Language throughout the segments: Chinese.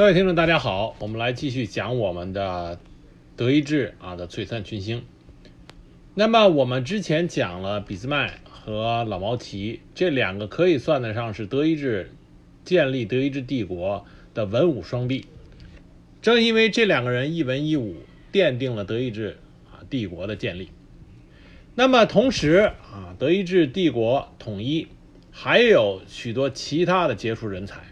各位听众，大家好，我们来继续讲我们的德意志啊的璀璨群星。那么我们之前讲了俾斯麦和老毛奇这两个可以算得上是德意志建立德意志帝国的文武双璧。正因为这两个人一文一武，奠定了德意志啊帝国的建立。那么同时啊，德意志帝国统一还有许多其他的杰出人才。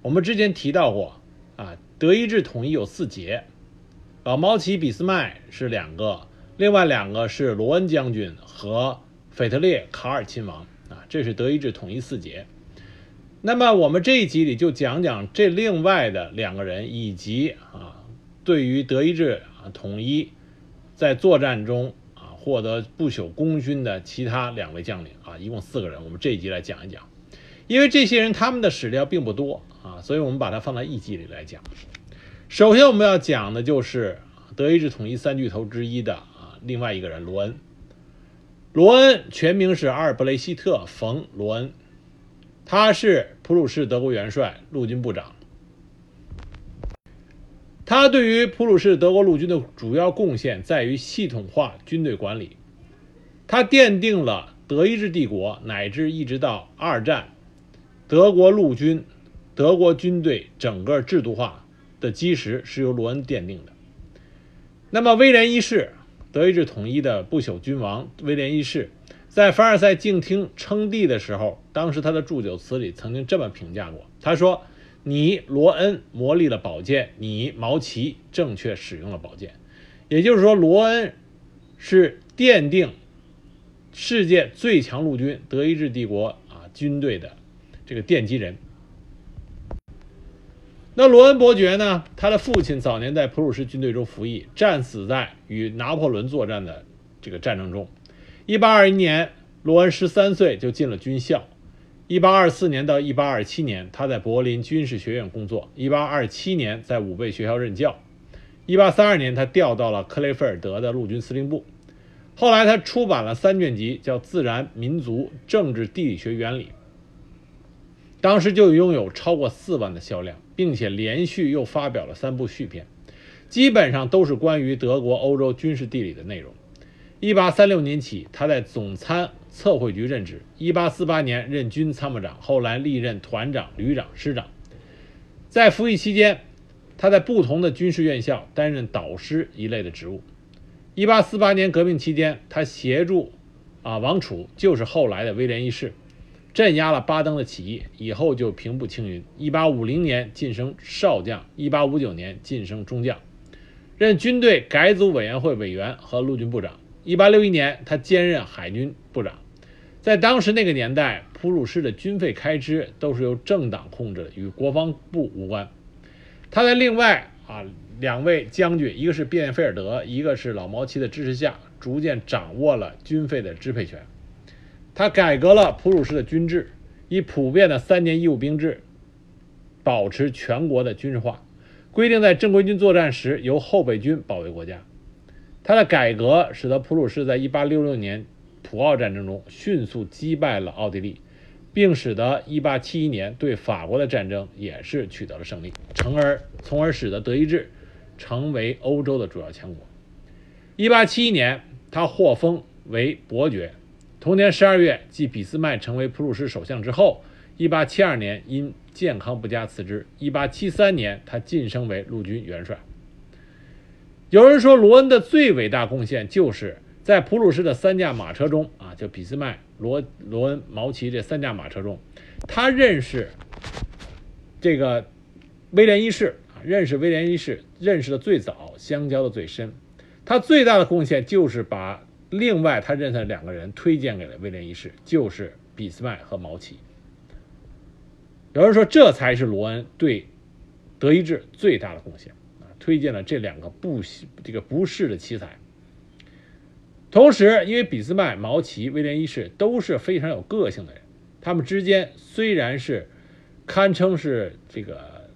我们之前提到过啊，德意志统一有四杰，老毛奇、俾斯麦是两个，另外两个是罗恩将军和腓特烈卡尔亲王啊，这是德意志统一四杰。那么我们这一集里就讲讲这另外的两个人，以及啊，对于德意志啊统一在作战中啊获得不朽功勋的其他两位将领啊，一共四个人，我们这一集来讲一讲。因为这些人他们的史料并不多啊，所以我们把它放在一集里来讲。首先我们要讲的就是德意志统一三巨头之一的啊另外一个人罗恩。罗恩全名是阿尔布雷希特·冯·罗恩。他是普鲁士德国元帅、陆军部长。他对于普鲁士德国陆军的主要贡献在于系统化军队管理。他奠定了德意志帝国乃至一直到二战德国陆军、德国军队整个制度化的基石是由罗恩奠定的。那么威廉一世，德意志统一的不朽君王威廉一世。在凡尔赛静听称帝的时候，当时他的祝酒词里曾经这么评价过：“他说，你罗恩磨砺了宝剑，你毛奇正确使用了宝剑。也就是说，罗恩是奠定世界最强陆军德意志帝国啊军队的这个奠基人。那罗恩伯爵呢？他的父亲早年在普鲁士军队中服役，战死在与拿破仑作战的这个战争中。”一八二一年，罗恩十三岁就进了军校。一八二四年到一八二七年，他在柏林军事学院工作。一八二七年，在武备学校任教。一八三二年，他调到了克雷菲尔德的陆军司令部。后来，他出版了三卷集，叫《自然、民族、政治、地理学原理》。当时就拥有超过四万的销量，并且连续又发表了三部续篇，基本上都是关于德国、欧洲军事地理的内容。一八三六年起，他在总参测绘局任职。一八四八年任军参谋长，后来历任团长、旅长、师长。在服役期间，他在不同的军事院校担任导师一类的职务。一八四八年革命期间，他协助啊王储，就是后来的威廉一世，镇压了巴登的起义，以后就平步青云。一八五零年晋升少将，一八五九年晋升中将，任军队改组委员会委员和陆军部长。一八六一年，他兼任海军部长。在当时那个年代，普鲁士的军费开支都是由政党控制的，与国防部无关。他在另外啊两位将军，一个是便菲尔德，一个是老毛奇的支持下，逐渐掌握了军费的支配权。他改革了普鲁士的军制，以普遍的三年义务兵制保持全国的军事化，规定在正规军作战时由后备军保卫国家。他的改革使得普鲁士在1866年普奥战争中迅速击败了奥地利，并使得1871年对法国的战争也是取得了胜利，从而从而使得德意志成为欧洲的主要强国。1871年，他获封为伯爵。同年十二月，继俾斯麦成为普鲁士首相之后，1872年因健康不佳辞职。1873年，他晋升为陆军元帅。有人说，罗恩的最伟大贡献就是在普鲁士的三驾马车中啊，就俾斯麦、罗罗恩、毛奇这三驾马车中，他认识这个威廉一世啊，认识威廉一世认识的最早，相交的最深。他最大的贡献就是把另外他认识的两个人推荐给了威廉一世，就是俾斯麦和毛奇。有人说，这才是罗恩对德意志最大的贡献。推荐了这两个不这个不世的奇才。同时，因为俾斯麦、毛奇、威廉一世都是非常有个性的人，他们之间虽然是堪称是这个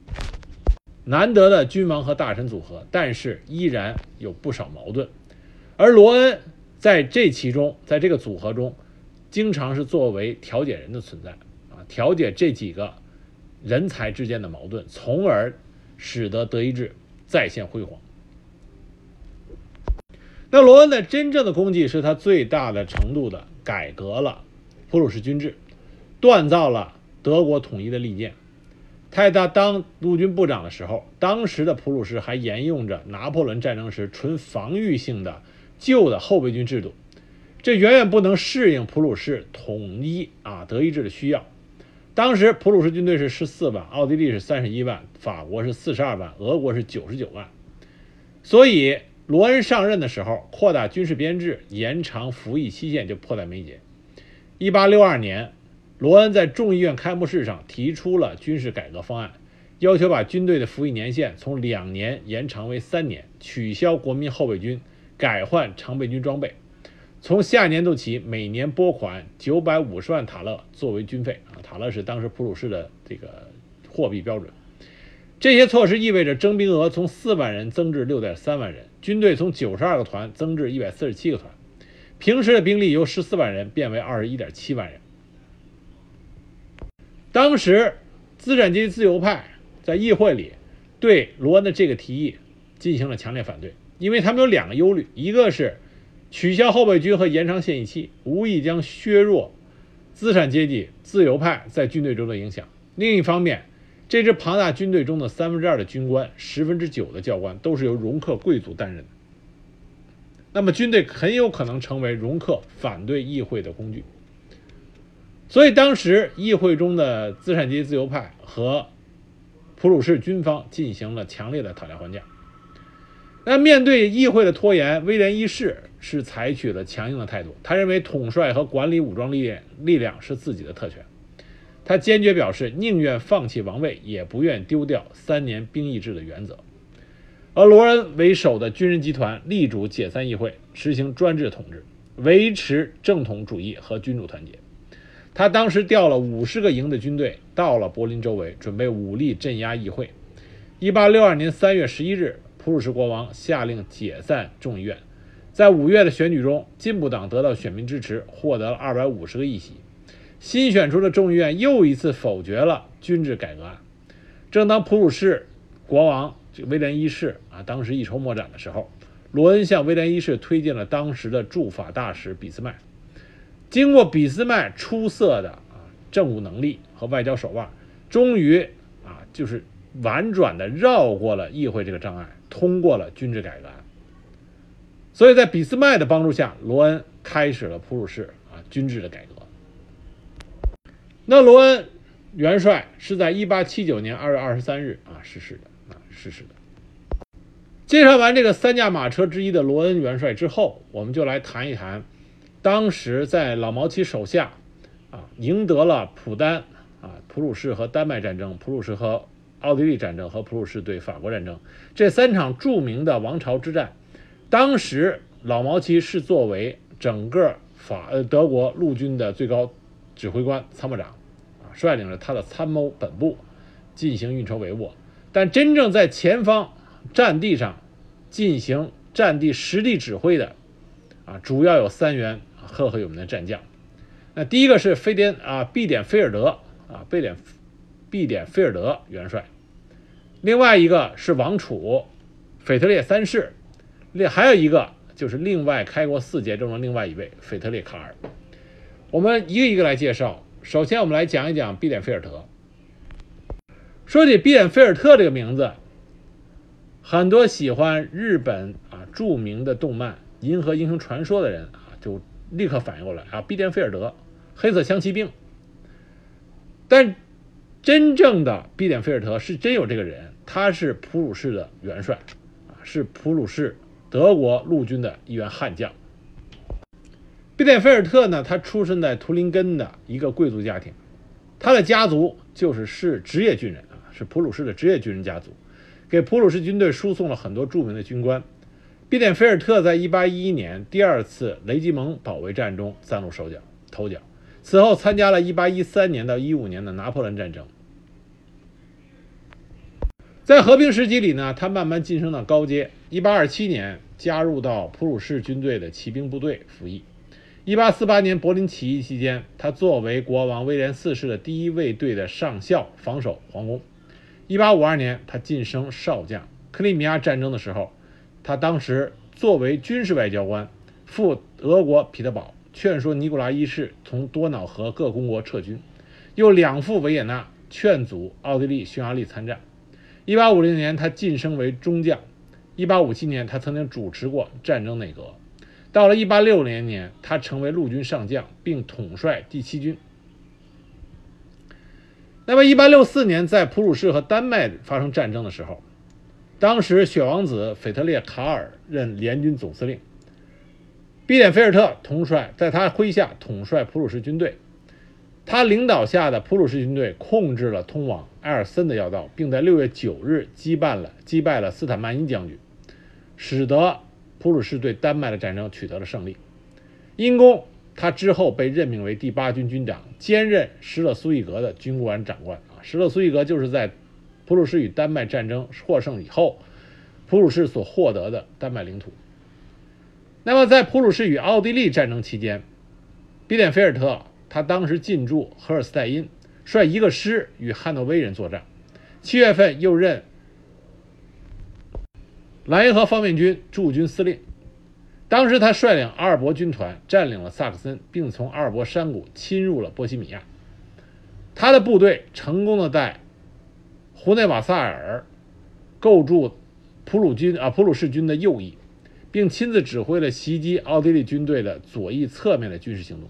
难得的君王和大臣组合，但是依然有不少矛盾。而罗恩在这其中，在这个组合中，经常是作为调解人的存在啊，调解这几个人才之间的矛盾，从而。使得德意志再现辉煌。那罗恩的真正的功绩是他最大的程度的改革了普鲁士军制，锻造了德国统一的利剑。在他当陆军部长的时候，当时的普鲁士还沿用着拿破仑战争时纯防御性的旧的后备军制度，这远远不能适应普鲁士统一啊德意志的需要。当时普鲁士军队是十四万，奥地利是三十一万，法国是四十二万，俄国是九十九万，所以。罗恩上任的时候，扩大军事编制、延长服役期限就迫在眉睫。一八六二年，罗恩在众议院开幕式上提出了军事改革方案，要求把军队的服役年限从两年延长为三年，取消国民后备军，改换常备军装备。从下年度起，每年拨款九百五十万塔勒作为军费啊，塔勒是当时普鲁士的这个货币标准。这些措施意味着征兵额从四万人增至六点三万人。军队从九十二个团增至一百四十七个团，平时的兵力由十四万人变为二十一点七万人。当时，资产阶级自由派在议会里对罗恩的这个提议进行了强烈反对，因为他们有两个忧虑：一个是取消后备军和延长现役期，无疑将削弱资产阶级自由派在军队中的影响；另一方面，这支庞大军队中的三分之二的军官，十分之九的教官都是由容克贵族担任的。那么，军队很有可能成为容克反对议会的工具。所以，当时议会中的资产阶级自由派和普鲁士军方进行了强烈的讨价还价。那面对议会的拖延，威廉一世是采取了强硬的态度。他认为统帅和管理武装力量力量是自己的特权。他坚决表示，宁愿放弃王位，也不愿丢掉三年兵役制的原则。而罗恩为首的军人集团力主解散议会，实行专制统治，维持正统主义和君主团结。他当时调了五十个营的军队到了柏林周围，准备武力镇压议会。一八六二年三月十一日，普鲁士国王下令解散众议院。在五月的选举中，进步党得到选民支持，获得了二百五十个议席。新选出的众议院又一次否决了军制改革案。正当普鲁士国王威廉一世啊，当时一筹莫展的时候，罗恩向威廉一世推荐了当时的驻法大使俾斯麦。经过俾斯麦出色的啊政务能力和外交手腕，终于啊就是婉转的绕过了议会这个障碍，通过了军制改革。所以在俾斯麦的帮助下，罗恩开始了普鲁士啊军制的改革。那罗恩元帅是在1879年2月23日啊逝世的啊逝世的。介绍完这个三驾马车之一的罗恩元帅之后，我们就来谈一谈当时在老毛奇手下啊赢得了普丹啊普鲁士和丹麦战争、普鲁士和奥地利战争和普鲁士对法国战争这三场著名的王朝之战。当时老毛奇是作为整个法呃德国陆军的最高指挥官、参谋长啊。率领着他的参谋本部进行运筹帷幄，但真正在前方战地上进行战地实地指挥的啊，主要有三员赫赫有名的战将。那第一个是菲典啊，毕典菲尔德啊，贝典毕典菲尔德元帅；另外一个是王储腓特烈三世；另还有一个就是另外开国四杰中的另外一位腓特烈卡尔。我们一个一个来介绍。首先，我们来讲一讲毕典菲尔德。说起毕典菲尔特这个名字，很多喜欢日本啊著名的动漫《银河英雄传说》的人啊，就立刻反应过来啊，毕典菲尔德，黑色枪骑兵。但真正的毕点菲尔特是真有这个人，他是普鲁士的元帅啊，是普鲁士德国陆军的一员悍将。毕点菲尔特呢，他出生在图林根的一个贵族家庭，他的家族就是是职业军人啊，是普鲁士的职业军人家族，给普鲁士军队输送了很多著名的军官。毕点菲尔特在1811年第二次雷吉蒙保卫战中崭露手脚头角，此后参加了1813年到15年的拿破仑战争。在和平时期里呢，他慢慢晋升到高阶。1827年加入到普鲁士军队的骑兵部队服役。一八四八年柏林起义期间，他作为国王威廉四世的第一卫队的上校，防守皇宫。1852年，他晋升少将。克里米亚战争的时候，他当时作为军事外交官，赴俄国彼得堡，劝说尼古拉一世从多瑙河各公国撤军，又两赴维也纳，劝阻奥地利、匈牙利参战。1850年，他晋升为中将。1857年，他曾经主持过战争内阁。到了1860年，他成为陆军上将，并统帅第七军。那么，1864年在普鲁士和丹麦发生战争的时候，当时雪王子腓特烈·卡尔任联军总司令，毕典菲尔特统帅，在他麾下统帅普鲁士军队。他领导下的普鲁士军队控制了通往埃尔森的要道，并在6月9日击败了击败了斯坦曼因将军，使得普鲁士对丹麦的战争取得了胜利。因功。他之后被任命为第八军军长，兼任施勒苏伊格的军官长官啊。施勒苏伊格就是在普鲁士与丹麦战争获胜以后，普鲁士所获得的丹麦领土。那么，在普鲁士与奥地利战争期间，比典菲尔特他当时进驻赫尔斯泰因，率一个师与汉诺威人作战。七月份又任莱茵河方面军驻军司令。当时他率领阿尔伯军团占领了萨克森，并从阿尔伯山谷侵入了波西米亚。他的部队成功的在胡内瓦萨尔构筑普鲁军啊普鲁士军的右翼，并亲自指挥了袭击奥地利军队的左翼侧面的军事行动。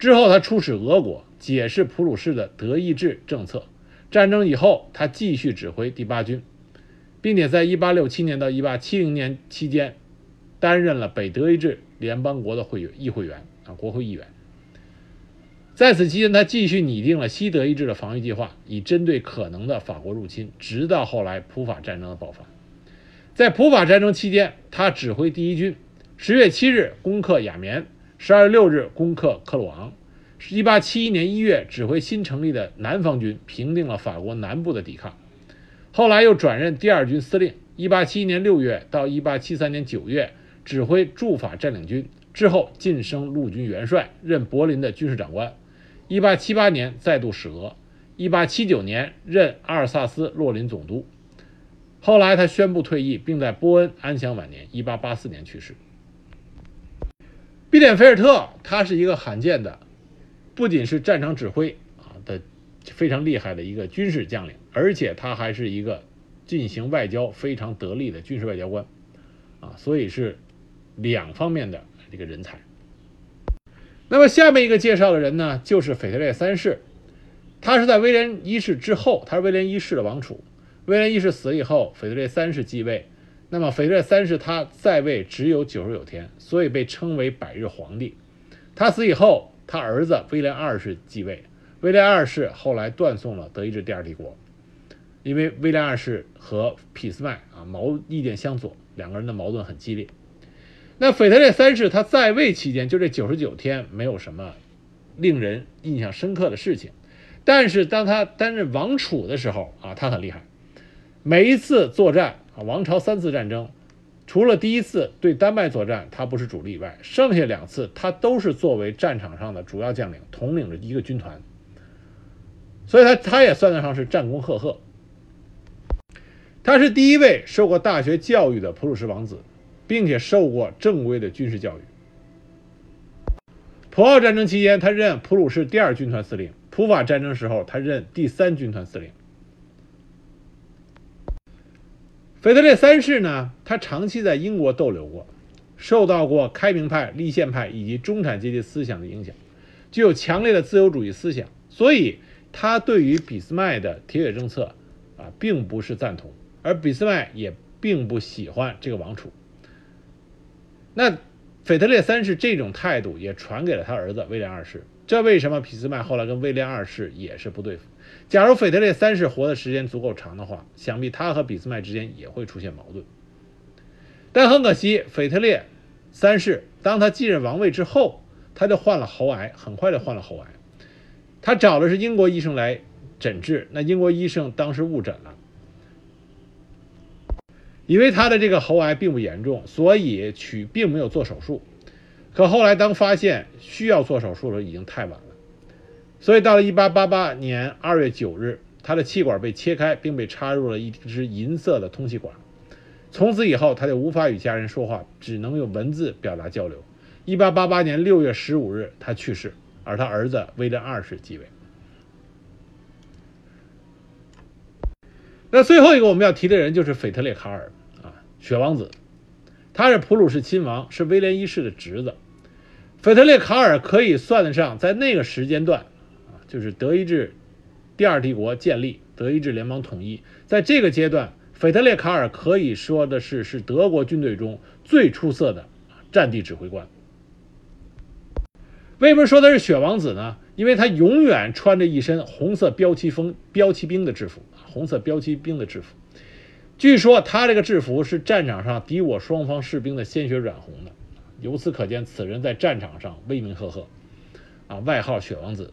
之后，他出使俄国，解释普鲁士的德意志政策。战争以后，他继续指挥第八军，并且在1867年到1870年期间。担任了北德意志联邦国的会议会员啊，国会议员。在此期间，他继续拟定了西德意志的防御计划，以针对可能的法国入侵。直到后来普法战争的爆发，在普法战争期间，他指挥第一军，十月七日攻克雅眠，十二月六日攻克克鲁昂。一八七一年一月，指挥新成立的南方军，平定了法国南部的抵抗。后来又转任第二军司令。一八七一年六月到一八七三年九月。指挥驻法占领军之后晋升陆军元帅，任柏林的军事长官。1878年再度使俄，1879年任阿尔萨斯洛林总督。后来他宣布退役，并在波恩安享晚年。1884年去世。毕典菲尔特他是一个罕见的，不仅是战场指挥啊的非常厉害的一个军事将领，而且他还是一个进行外交非常得力的军事外交官啊，所以是。两方面的这个人才。那么下面一个介绍的人呢，就是腓特烈三世。他是在威廉一世之后，他是威廉一世的王储。威廉一世死了以后，腓特烈三世继位。那么腓特烈三世他在位只有九十九天，所以被称为百日皇帝。他死以后，他儿子威廉二世继位。威廉二世后来断送了德意志第二帝国，因为威廉二世和俾斯麦啊矛意见相左，两个人的矛盾很激烈。那腓特烈三世他在位期间，就这九十九天，没有什么令人印象深刻的事情。但是当他担任王储的时候啊，他很厉害。每一次作战王朝三次战争，除了第一次对丹麦作战他不是主力以外，剩下两次他都是作为战场上的主要将领，统领着一个军团。所以他他也算得上是战功赫赫。他是第一位受过大学教育的普鲁士王子。并且受过正规的军事教育。普奥战争期间，他任普鲁士第二军团司令；普法战争时候，他任第三军团司令。腓特烈三世呢，他长期在英国逗留过，受到过开明派、立宪派以及中产阶级思想的影响，具有强烈的自由主义思想，所以他对于俾斯麦的铁血政策啊，并不是赞同，而俾斯麦也并不喜欢这个王储。那腓特烈三世这种态度也传给了他儿子威廉二世，这为什么俾斯麦后来跟威廉二世也是不对付？假如腓特烈三世活的时间足够长的话，想必他和俾斯麦之间也会出现矛盾。但很可惜，腓特烈三世当他继任王位之后，他就患了喉癌，很快就患了喉癌。他找的是英国医生来诊治，那英国医生当时误诊了。以为他的这个喉癌并不严重，所以取并没有做手术。可后来当发现需要做手术的时候，已经太晚了。所以到了1888年2月9日，他的气管被切开，并被插入了一支银色的通气管。从此以后，他就无法与家人说话，只能用文字表达交流。一八八八年六月十五日，他去世，而他儿子威廉二世继位。那最后一个我们要提的人就是腓特烈卡尔啊，雪王子，他是普鲁士亲王，是威廉一世的侄子。腓特烈卡尔可以算得上在那个时间段，就是德意志第二帝国建立，德意志联邦统一，在这个阶段，腓特烈卡尔可以说的是是德国军队中最出色的战地指挥官。为什么说他是雪王子呢？因为他永远穿着一身红色标旗风标骑兵的制服。红色标骑兵的制服，据说他这个制服是战场上敌我双方士兵的鲜血染红的，由此可见此人在战场上威名赫赫，啊，外号雪王子。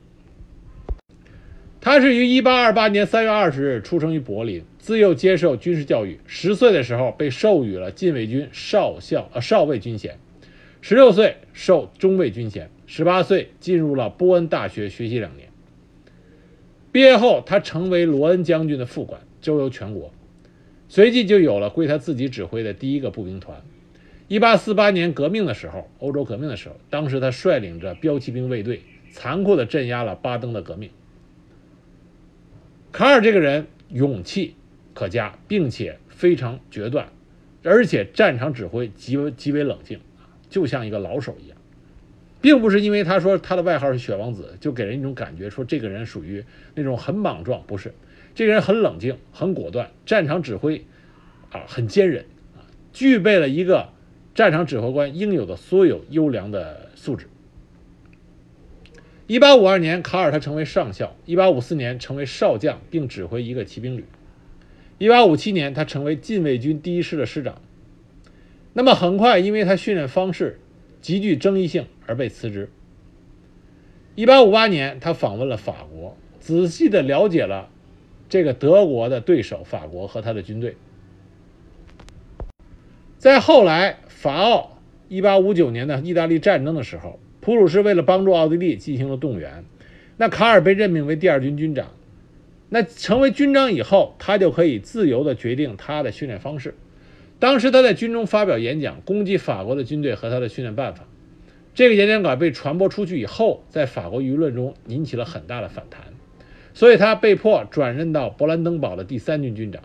他是于1828年3月20日出生于柏林，自幼接受军事教育，十岁的时候被授予了禁卫军少校呃少尉军衔，十六岁授中尉军衔，十八岁进入了波恩大学学习两年。毕业后，他成为罗恩将军的副官，周游全国，随即就有了归他自己指挥的第一个步兵团。1848年革命的时候，欧洲革命的时候，当时他率领着标骑兵卫队，残酷地镇压了巴登的革命。卡尔这个人勇气可嘉，并且非常决断，而且战场指挥极为极为冷静，就像一个老手一样。并不是因为他说他的外号是雪王子，就给人一种感觉说这个人属于那种很莽撞，不是，这个人很冷静、很果断，战场指挥啊很坚韧啊，具备了一个战场指挥官应有的所有优良的素质。一八五二年，卡尔他成为上校；一八五四年成为少将，并指挥一个骑兵旅；一八五七年，他成为禁卫军第一师的师长。那么很快，因为他训练方式。极具争议性而被辞职。一八五八年，他访问了法国，仔细的了解了这个德国的对手法国和他的军队。在后来法奥一八五九年的意大利战争的时候，普鲁士为了帮助奥地利进行了动员，那卡尔被任命为第二军军长。那成为军长以后，他就可以自由的决定他的训练方式。当时他在军中发表演讲，攻击法国的军队和他的训练办法。这个演讲稿被传播出去以后，在法国舆论中引起了很大的反弹，所以他被迫转任到勃兰登堡的第三军军长。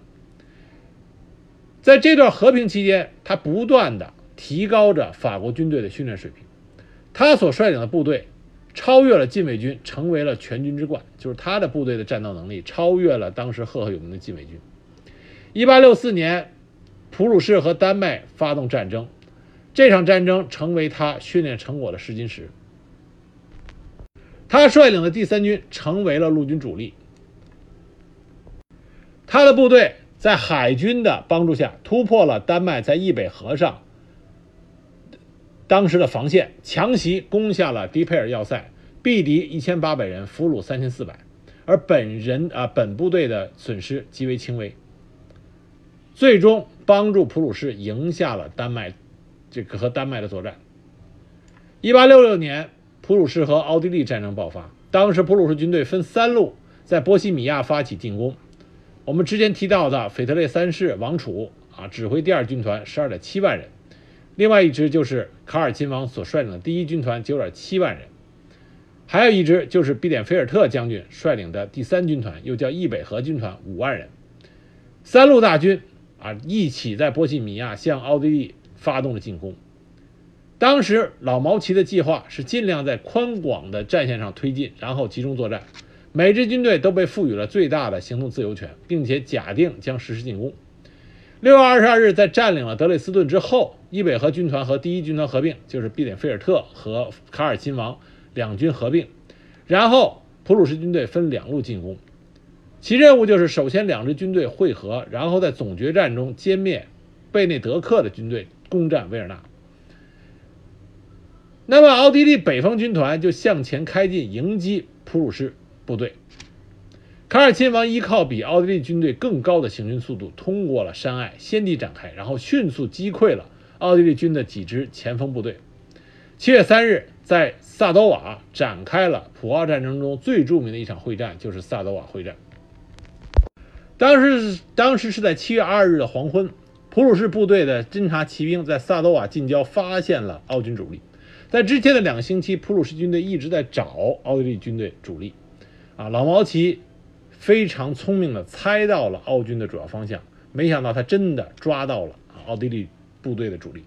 在这段和平期间，他不断的提高着法国军队的训练水平，他所率领的部队超越了禁卫军，成为了全军之冠。就是他的部队的战斗能力超越了当时赫赫有名的禁卫军。一八六四年。普鲁士和丹麦发动战争，这场战争成为他训练成果的试金石。他率领的第三军成为了陆军主力。他的部队在海军的帮助下突破了丹麦在易北河上当时的防线，强袭攻下了迪佩尔要塞，毙敌一千八百人，俘虏三千四百，而本人啊本部队的损失极为轻微。最终帮助普鲁士赢下了丹麦，这个和丹麦的作战。一八六六年，普鲁士和奥地利战争爆发。当时普鲁士军队分三路在波西米亚发起进攻。我们之前提到的腓特烈三世王储啊，指挥第二军团十二点七万人，另外一支就是卡尔亲王所率领的第一军团九点七万人，还有一支就是毕典菲尔特将军率领的第三军团，又叫易北河军团五万人，三路大军。啊，一起在波西米亚向奥地利发动了进攻。当时老毛奇的计划是尽量在宽广的战线上推进，然后集中作战。每支军队都被赋予了最大的行动自由权，并且假定将实施进攻。六月二十二日，在占领了德累斯顿之后，伊北河军团和第一军团合并，就是毕点菲尔特和卡尔亲王两军合并，然后普鲁士军队分两路进攻。其任务就是首先两支军队会合，然后在总决战中歼灭贝内德克的军队，攻占维尔纳。那么奥地利北方军团就向前开进，迎击普鲁士部队。卡尔亲王依靠比奥地利军队更高的行军速度，通过了山隘，先地展开，然后迅速击溃了奥地利军的几支前锋部队。七月三日，在萨多瓦展开了普奥战争中最著名的一场会战，就是萨多瓦会战。当时当时是在七月二日的黄昏，普鲁士部队的侦察骑兵在萨多瓦近郊发现了奥军主力。在之前的两个星期，普鲁士军队一直在找奥地利军队主力。啊，老毛奇非常聪明的猜到了奥军的主要方向，没想到他真的抓到了奥地利部队的主力。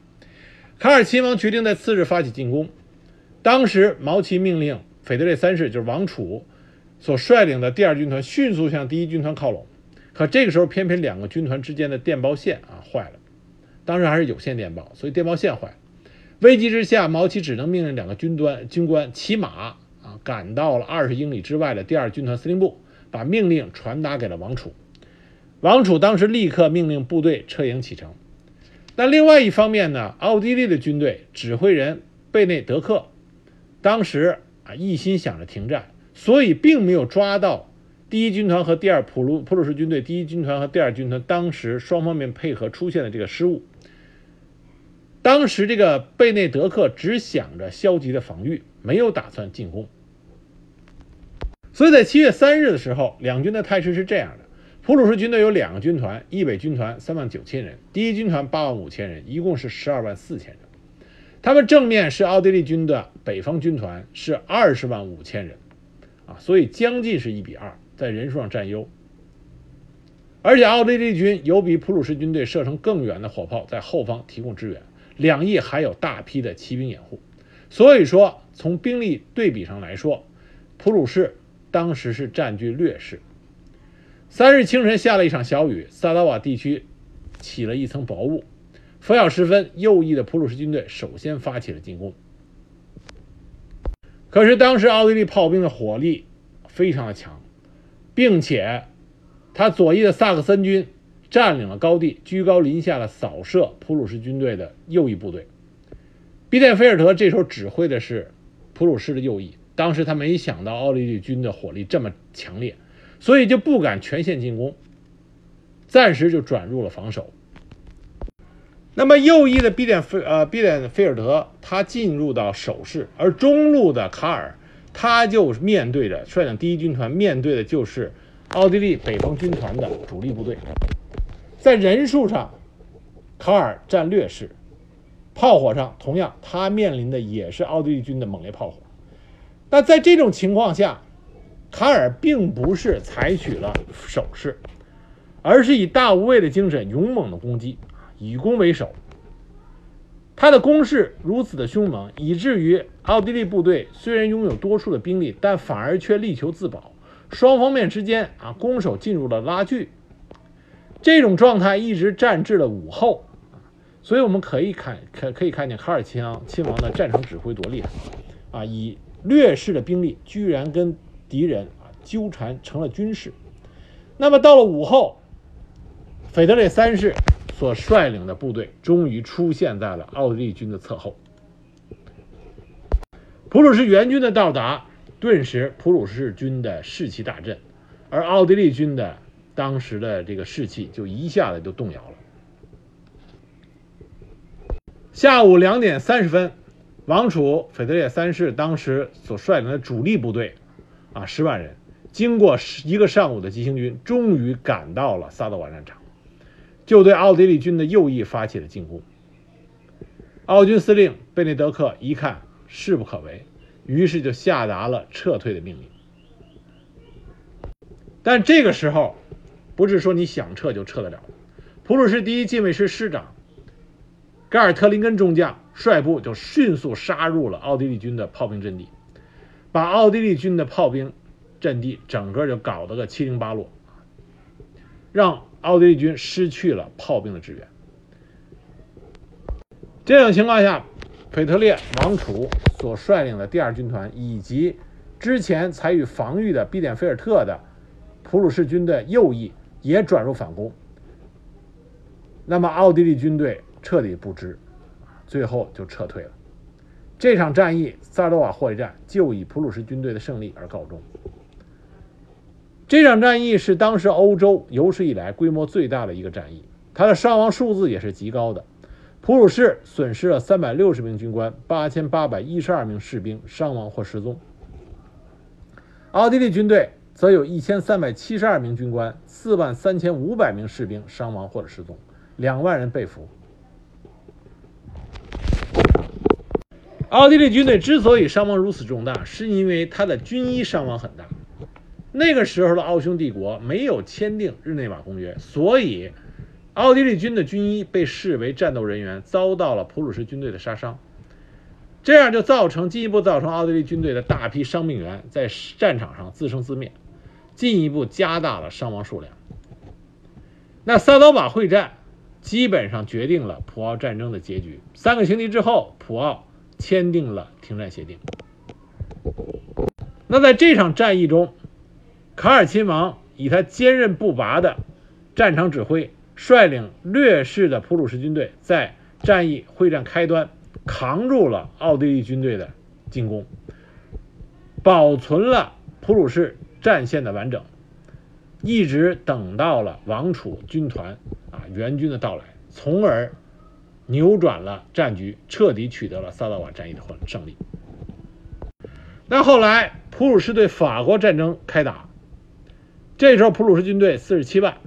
卡尔亲王决定在次日发起进攻。当时毛奇命令腓特烈三世，就是王储所率领的第二军团迅速向第一军团靠拢。可这个时候，偏偏两个军团之间的电报线啊坏了，当时还是有线电报，所以电报线坏了。危急之下，毛奇只能命令两个军端军官骑马啊，赶到了二十英里之外的第二军团司令部，把命令传达给了王储。王储当时立刻命令部队撤营启程。那另外一方面呢，奥地利的军队指挥人贝内德克当时啊一心想着停战，所以并没有抓到第一军团和第二普鲁普鲁士军队第一军团和第二军团当时双方面配合出现的这个失误。当时这个贝内德克只想着消极的防御，没有打算进攻。所以在七月三日的时候，两军的态势是这样的：普鲁士军队有两个军团，易北军团三万九千人，第一军团八万五千人，一共是十二万四千人。他们正面是奥地利军的北方军团，是二十万五千人，啊，所以将近是一比二，在人数上占优。而且奥地利军有比普鲁士军队射程更远的火炮在后方提供支援。两翼还有大批的骑兵掩护，所以说从兵力对比上来说，普鲁士当时是占据劣势。三日清晨下了一场小雨，萨达瓦地区起了一层薄雾。拂晓时分，右翼的普鲁士军队首先发起了进攻。可是当时奥地利炮兵的火力非常的强，并且他左翼的萨克森军。占领了高地，居高临下的扫射普鲁士军队的右翼部队。毕甸菲尔德这时候指挥的是普鲁士的右翼，当时他没想到奥地利军的火力这么强烈，所以就不敢全线进攻，暂时就转入了防守。那么右翼的毕甸菲呃毕甸菲尔德他进入到守势，而中路的卡尔他就面对着率领第一军团，面对的就是奥地利北方军团的主力部队。在人数上，卡尔占劣势；炮火上，同样他面临的也是奥地利军的猛烈炮火。那在这种情况下，卡尔并不是采取了守势，而是以大无畏的精神勇猛的攻击，以攻为守。他的攻势如此的凶猛，以至于奥地利部队虽然拥有多数的兵力，但反而却力求自保。双方面之间啊，攻守进入了拉锯。这种状态一直战至了午后，所以我们可以看可可以看见卡尔亲王亲王的战场指挥多厉害啊！以劣势的兵力居然跟敌人啊纠缠成了军事。那么到了午后，腓特烈三世所率领的部队终于出现在了奥地利军的侧后。普鲁士援军的到达，顿时普鲁士军的士气大振，而奥地利军的。当时的这个士气就一下子就动摇了。下午两点三十分，王储腓特烈三世当时所率领的主力部队，啊，十万人，经过一个上午的急行军，终于赶到了萨德瓦战场，就对奥地利军的右翼发起了进攻。奥军司令贝内德克一看势不可为，于是就下达了撤退的命令。但这个时候。不是说你想撤就撤得了。普鲁士第一近卫师师长盖尔特林根中将率部就迅速杀入了奥地利军的炮兵阵地，把奥地利军的炮兵阵地整个就搞得个七零八落，让奥地利军失去了炮兵的支援。这种情况下，腓特烈王储所率领的第二军团以及之前采取防御的毕典菲尔特的普鲁士军队右翼。也转入反攻，那么奥地利军队彻底不支，最后就撤退了。这场战役萨尔多瓦获战就以普鲁士军队的胜利而告终。这场战役是当时欧洲有史以来规模最大的一个战役，它的伤亡数字也是极高的。普鲁士损失了三百六十名军官，八千八百一十二名士兵伤亡或失踪。奥地利军队则有一千三百七十二名军官、四万三千五百名士兵伤亡或者失踪，两万人被俘。奥地利军队之所以伤亡如此重大，是因为他的军医伤亡很大。那个时候的奥匈帝国没有签订日内瓦公约，所以奥地利军的军医被视为战斗人员，遭到了普鲁士军队的杀伤。这样就造成进一步造成奥地利军队的大批伤病员在战场上自生自灭，进一步加大了伤亡数量。那萨刀瓦会战基本上决定了普奥战争的结局。三个星期之后，普奥签订了停战协定。那在这场战役中，卡尔亲王以他坚韧不拔的战场指挥，率领劣势的普鲁士军队，在战役会战开端。扛住了奥地利军队的进攻，保存了普鲁士战线的完整，一直等到了王储军团啊援军的到来，从而扭转了战局，彻底取得了萨达瓦战役的胜利。那后来普鲁士对法国战争开打，这时候普鲁士军队四十七万，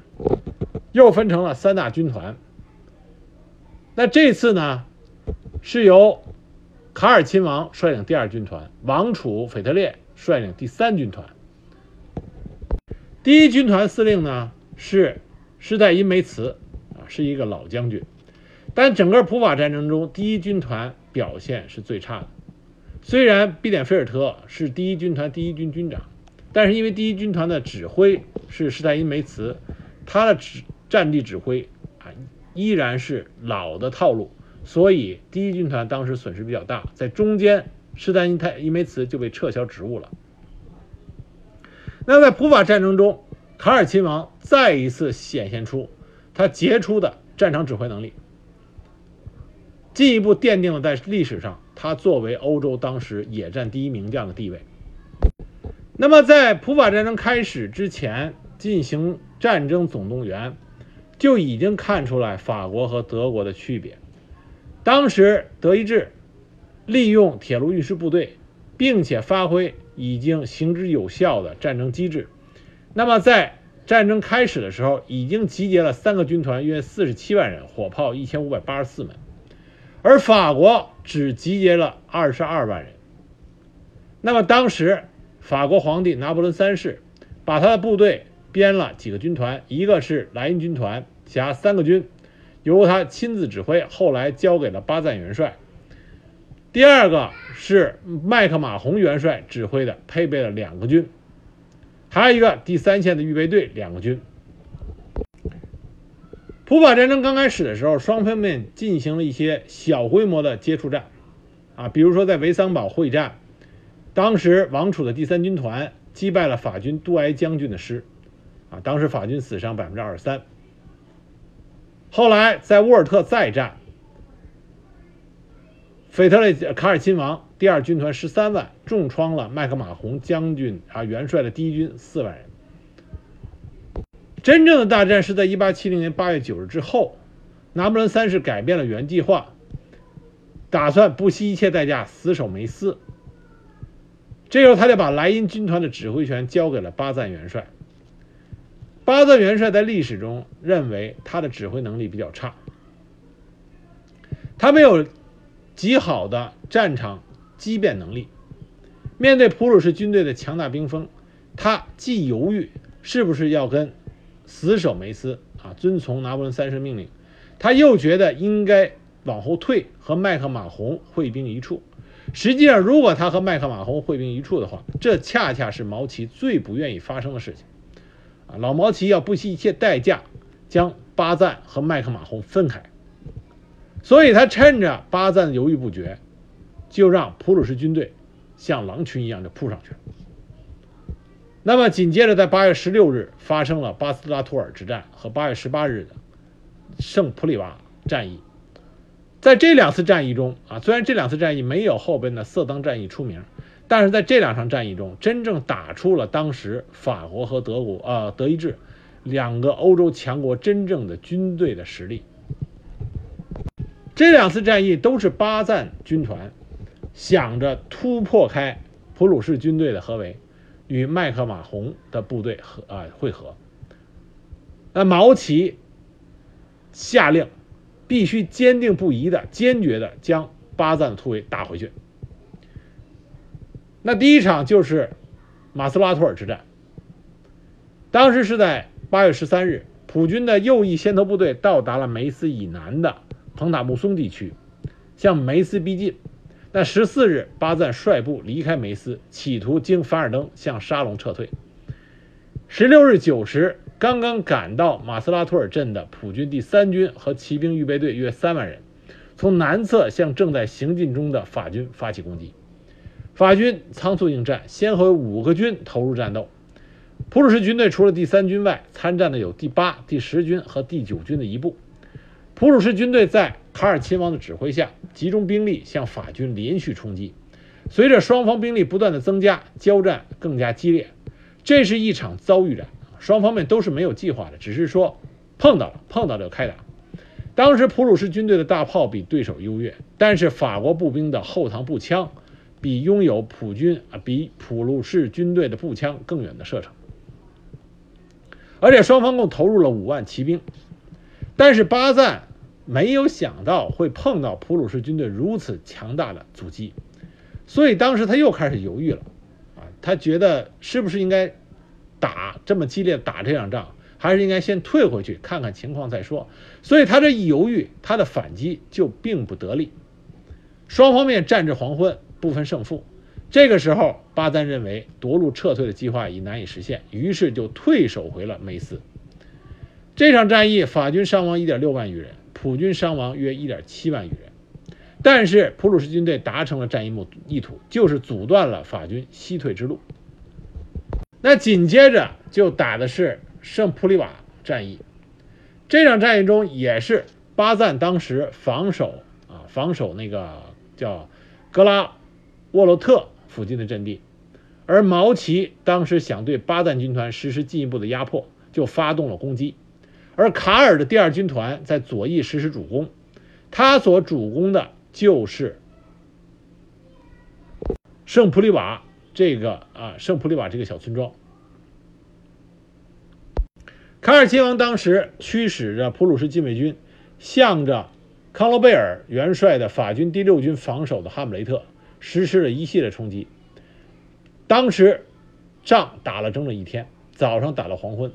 又分成了三大军团。那这次呢？是由卡尔亲王率领第二军团，王储腓特烈率领第三军团。第一军团司令呢是施泰因梅茨，啊，是一个老将军。但整个普法战争中，第一军团表现是最差的。虽然毕点菲尔特是第一军团第一军军长，但是因为第一军团的指挥是施泰因梅茨，他的指战地指挥啊依然是老的套路。所以，第一军团当时损失比较大，在中间，施泰因泰伊梅茨就被撤销职务了。那在普法战争中，卡尔亲王再一次显现出他杰出的战场指挥能力，进一步奠定了在历史上他作为欧洲当时野战第一名将的地位。那么，在普法战争开始之前进行战争总动员，就已经看出来法国和德国的区别。当时德意志利用铁路运输部队，并且发挥已经行之有效的战争机制。那么在战争开始的时候，已经集结了三个军团，约四十七万人，火炮一千五百八十四门，而法国只集结了二十二万人。那么当时法国皇帝拿破仑三世把他的部队编了几个军团，一个是莱茵军团，辖三个军。由他亲自指挥，后来交给了巴赞元帅。第二个是麦克马洪元帅指挥的，配备了两个军，还有一个第三线的预备队两个军。普法战争刚开始的时候，双方面进行了一些小规模的接触战，啊，比如说在维桑堡会战，当时王储的第三军团击败了法军杜埃将军的师，啊，当时法军死伤百分之二十三。后来在沃尔特再战，腓特烈卡尔亲王第二军团十三万重创了麦克马洪将军啊元帅的第一军四万人。真正的大战是在一八七零年八月九日之后，拿破仑三世改变了原计划，打算不惜一切代价死守梅斯。这时候他就把莱茵军团的指挥权交给了巴赞元帅。巴赞元帅在历史中认为他的指挥能力比较差，他没有极好的战场机变能力。面对普鲁士军队的强大兵锋，他既犹豫是不是要跟死守梅斯啊，遵从拿破仑三世命令，他又觉得应该往后退，和麦克马洪会兵一处。实际上，如果他和麦克马洪会兵一处的话，这恰恰是毛奇最不愿意发生的事情。啊，老毛奇要不惜一切代价将巴赞和麦克马洪分开，所以他趁着巴赞犹豫不决，就让普鲁士军队像狼群一样就扑上去了。那么紧接着，在八月十六日发生了巴斯拉图尔之战和八月十八日的圣普里瓦战役。在这两次战役中，啊，虽然这两次战役没有后边的色当战役出名。但是在这两场战役中，真正打出了当时法国和德国啊德意志两个欧洲强国真正的军队的实力。这两次战役都是巴赞军团想着突破开普鲁士军队的合围，与麦克马洪的部队和啊会合。那毛奇下令，必须坚定不移的、坚决的将巴赞突围打回去。那第一场就是马斯拉托尔之战。当时是在八月十三日，普军的右翼先头部队到达了梅斯以南的彭塔木松地区，向梅斯逼近。那十四日，巴赞率部离开梅斯，企图经凡尔登向沙龙撤退。十六日九时，刚刚赶到马斯拉托尔镇的普军第三军和骑兵预备队约三万人，从南侧向正在行进中的法军发起攻击。法军仓促应战，先后有五个军投入战斗。普鲁士军队除了第三军外，参战的有第八、第十军和第九军的一部。普鲁士军队在卡尔亲王的指挥下，集中兵力向法军连续冲击。随着双方兵力不断的增加，交战更加激烈。这是一场遭遇战，双方面都是没有计划的，只是说碰到了，碰到就开打。当时普鲁士军队的大炮比对手优越，但是法国步兵的后膛步枪比拥有普军啊比普鲁士军队的步枪更远的射程。而且双方共投入了五万骑兵，但是巴赞没有想到会碰到普鲁士军队如此强大的阻击，所以当时他又开始犹豫了，啊，他觉得是不是应该打这么激烈打这场仗，还是应该先退回去看看情况再说。所以他这一犹豫，他的反击就并不得力，双方面战至黄昏，不分胜负。这个时候，巴赞认为夺路撤退的计划已难以实现，于是就退守回了梅斯。这场战役，法军伤亡1.6万余人，普军伤亡约1.7万余人。但是普鲁士军队达成了战役目意图，就是阻断了法军西退之路。那紧接着就打的是圣普里瓦战役。这场战役中，也是巴赞当时防守啊，防守那个叫格拉沃洛特。附近的阵地，而毛奇当时想对巴赞军团实施进一步的压迫，就发动了攻击。而卡尔的第二军团在左翼实施主攻，他所主攻的就是圣普里瓦这个啊圣普里瓦这个小村庄。卡尔亲王当时驱使着普鲁士禁卫军，向着康罗贝尔元帅的法军第六军防守的哈姆雷特。实施了一系列冲击，当时仗打了整整一天，早上打到黄昏，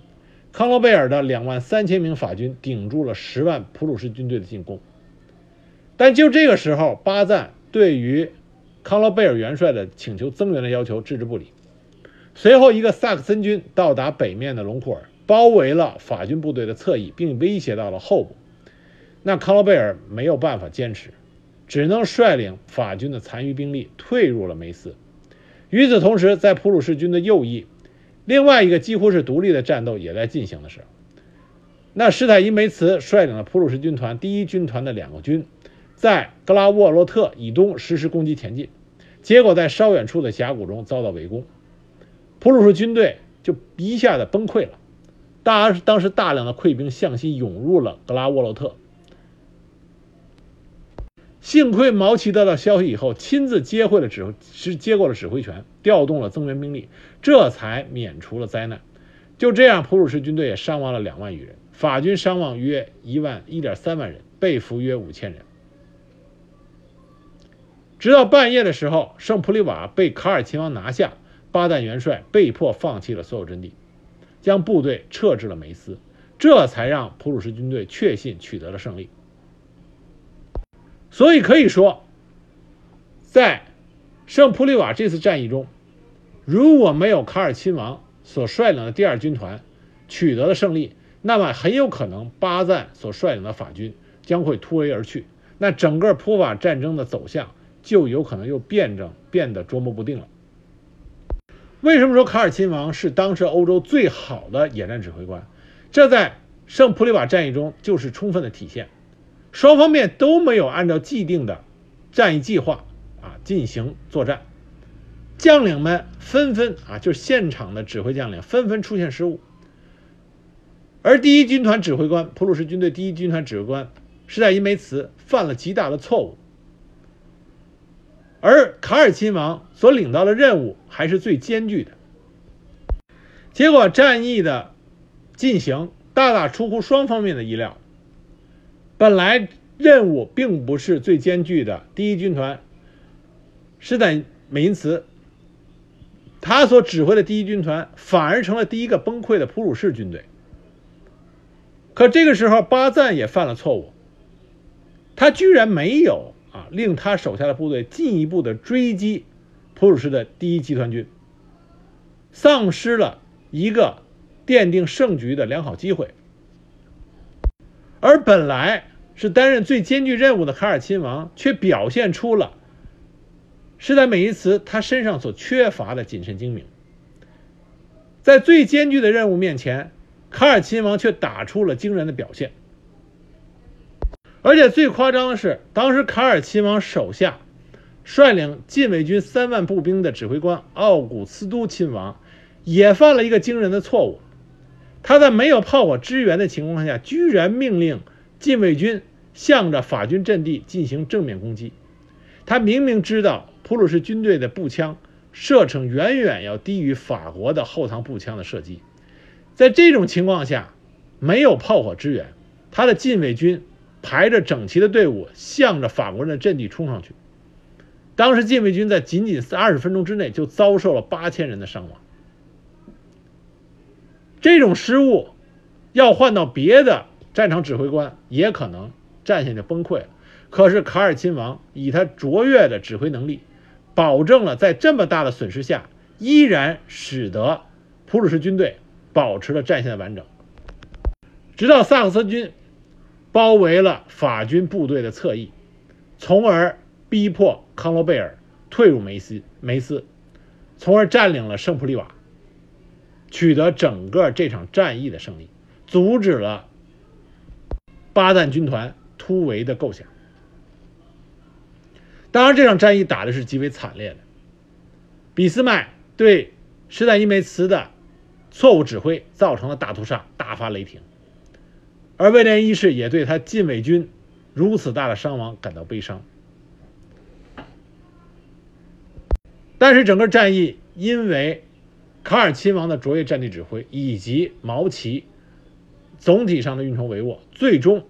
康罗贝尔的两万三千名法军顶住了十万普鲁士军队的进攻。但就这个时候，巴赞对于康罗贝尔元帅的请求增援的要求置之不理。随后，一个萨克森军到达北面的隆库尔，包围了法军部队的侧翼，并威胁到了后部。那康罗贝尔没有办法坚持。只能率领法军的残余兵力退入了梅斯。与此同时，在普鲁士军的右翼，另外一个几乎是独立的战斗也在进行的时候，那施泰因梅茨率领了普鲁士军团第一军团的两个军，在格拉沃洛特以东实施攻击前进，结果在稍远处的峡谷中遭到围攻，普鲁士军队就一下子崩溃了。大当时大量的溃兵向西涌入了格拉沃洛特。幸亏毛奇得到消息以后，亲自接会了指挥，是接过了指挥权，调动了增援兵力，这才免除了灾难。就这样，普鲁士军队也伤亡了两万余人，法军伤亡约一万一点三万人，被俘约五千人。直到半夜的时候，圣普里瓦被卡尔亲王拿下，巴旦元帅被迫放弃了所有阵地，将部队撤至了梅斯，这才让普鲁士军队确信取得了胜利。所以可以说，在圣普里瓦这次战役中，如果没有卡尔亲王所率领的第二军团取得了胜利，那么很有可能巴赞所率领的法军将会突围而去，那整个普法战争的走向就有可能又变成变得捉摸不定了。为什么说卡尔亲王是当时欧洲最好的野战指挥官？这在圣普里瓦战役中就是充分的体现。双方面都没有按照既定的战役计划啊进行作战，将领们纷纷啊，就是现场的指挥将领纷纷出现失误，而第一军团指挥官普鲁士军队第一军团指挥官施泰因梅茨犯了极大的错误，而卡尔亲王所领到的任务还是最艰巨的，结果战役的进行大大出乎双方面的意料。本来任务并不是最艰巨的第一军团施坦美因茨，他所指挥的第一军团反而成了第一个崩溃的普鲁士军队。可这个时候，巴赞也犯了错误，他居然没有啊令他手下的部队进一步的追击普鲁士的第一集团军，丧失了一个奠定胜局的良好机会。而本来是担任最艰巨任务的卡尔亲王，却表现出了施坦美因茨他身上所缺乏的谨慎精明，在最艰巨的任务面前。卡尔亲王却打出了惊人的表现，而且最夸张的是，当时卡尔亲王手下率领禁卫军三万步兵的指挥官奥古斯都亲王也犯了一个惊人的错误，他在没有炮火支援的情况下，居然命令禁卫军向着法军阵地进行正面攻击。他明明知道普鲁士军队的步枪射程远远要低于法国的后膛步枪的射击。在这种情况下，没有炮火支援，他的禁卫军排着整齐的队伍，向着法国人的阵地冲上去。当时禁卫军在仅仅二十分钟之内就遭受了八千人的伤亡。这种失误，要换到别的战场指挥官，也可能战线就崩溃了。可是卡尔亲王以他卓越的指挥能力，保证了在这么大的损失下，依然使得普鲁士军队。保持了战线的完整，直到萨克森军包围了法军部队的侧翼，从而逼迫康罗贝尔退入梅斯梅斯，从而占领了圣普利瓦，取得整个这场战役的胜利，阻止了巴旦军团突围的构想。当然，这场战役打的是极为惨烈的，俾斯麦对施坦因梅茨的。错误指挥造成了大屠杀，大发雷霆。而威廉一世也对他禁卫军如此大的伤亡感到悲伤。但是整个战役因为卡尔亲王的卓越战地指挥以及毛奇总体上的运筹帷幄，最终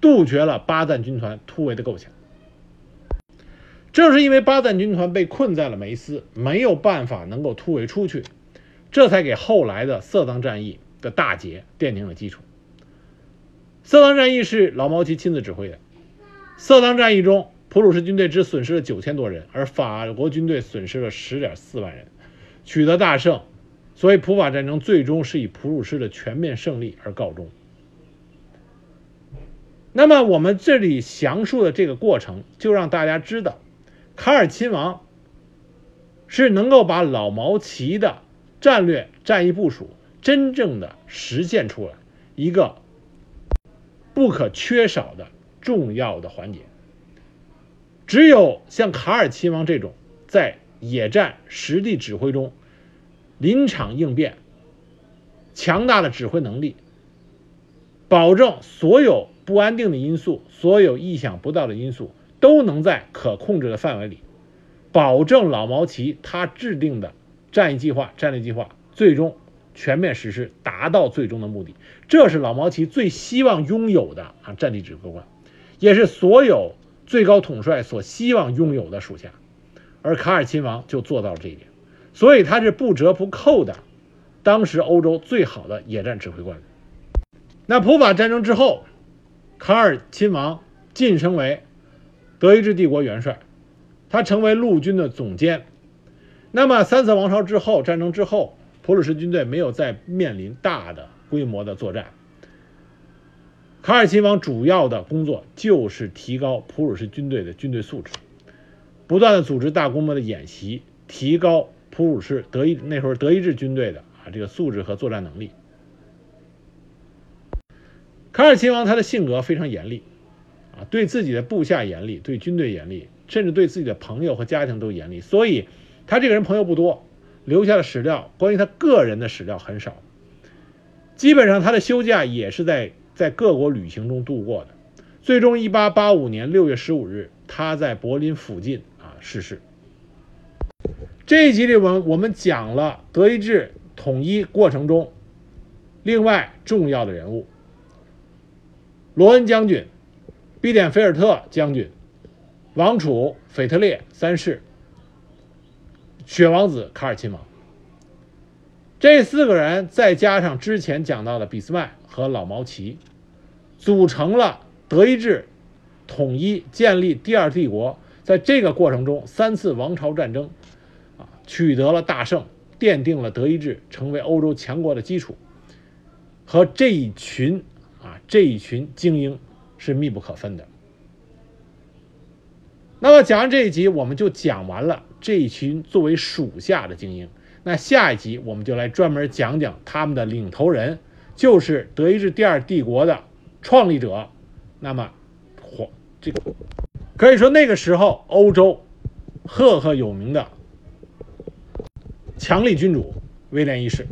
杜绝了巴赞军团突围的构想。正是因为巴赞军团被困在了梅斯，没有办法能够突围出去。这才给后来的色当战役的大捷奠定了基础。色当战役是老毛奇亲自指挥的。色当战役中，普鲁士军队只损失了九千多人，而法国军队损失了十点四万人，取得大胜。所以，普法战争最终是以普鲁士的全面胜利而告终。那么，我们这里详述的这个过程，就让大家知道，卡尔亲王是能够把老毛奇的。战略战役部署真正的实现出来一个不可缺少的重要的环节。只有像卡尔亲王这种在野战实地指挥中临场应变、强大的指挥能力，保证所有不安定的因素、所有意想不到的因素都能在可控制的范围里，保证老毛奇他制定的。战役计划、战略计划最终全面实施，达到最终的目的，这是老毛奇最希望拥有的啊战地指挥官，也是所有最高统帅所希望拥有的属下。而卡尔亲王就做到了这一点，所以他是不折不扣的当时欧洲最好的野战指挥官。那普法战争之后，卡尔亲王晋升为德意志帝国元帅，他成为陆军的总监。那么，三次王朝之后，战争之后，普鲁士军队没有再面临大的规模的作战。卡尔亲王主要的工作就是提高普鲁士军队的军队素质，不断的组织大规模的演习，提高普鲁士德意那时候德意志军队的啊这个素质和作战能力。卡尔亲王他的性格非常严厉，啊，对自己的部下严厉，对军队严厉，甚至对自己的朋友和家庭都严厉，所以。他这个人朋友不多，留下的史料关于他个人的史料很少。基本上他的休假也是在在各国旅行中度过的。最终，一八八五年六月十五日，他在柏林附近逝世。这一集里，我我们讲了德意志统一过程中另外重要的人物：罗恩将军、毕典菲尔特将军、王储腓特烈三世、雪王子卡尔亲王。这四个人再加上之前讲到的俾斯麦和老毛奇，组成了德意志统一建立第二帝国。在这个过程中，三次王朝战争，啊，取得了大胜，奠定了德意志成为欧洲强国的基础。和这一群啊，这一群精英是密不可分的。那么讲完这一集，我们就讲完了这一群作为属下的精英。那下一集我们就来专门讲讲他们的领头人，就是德意志第二帝国的创立者。那么，皇这个可以说那个时候欧洲赫赫有名的强力君主威廉一世。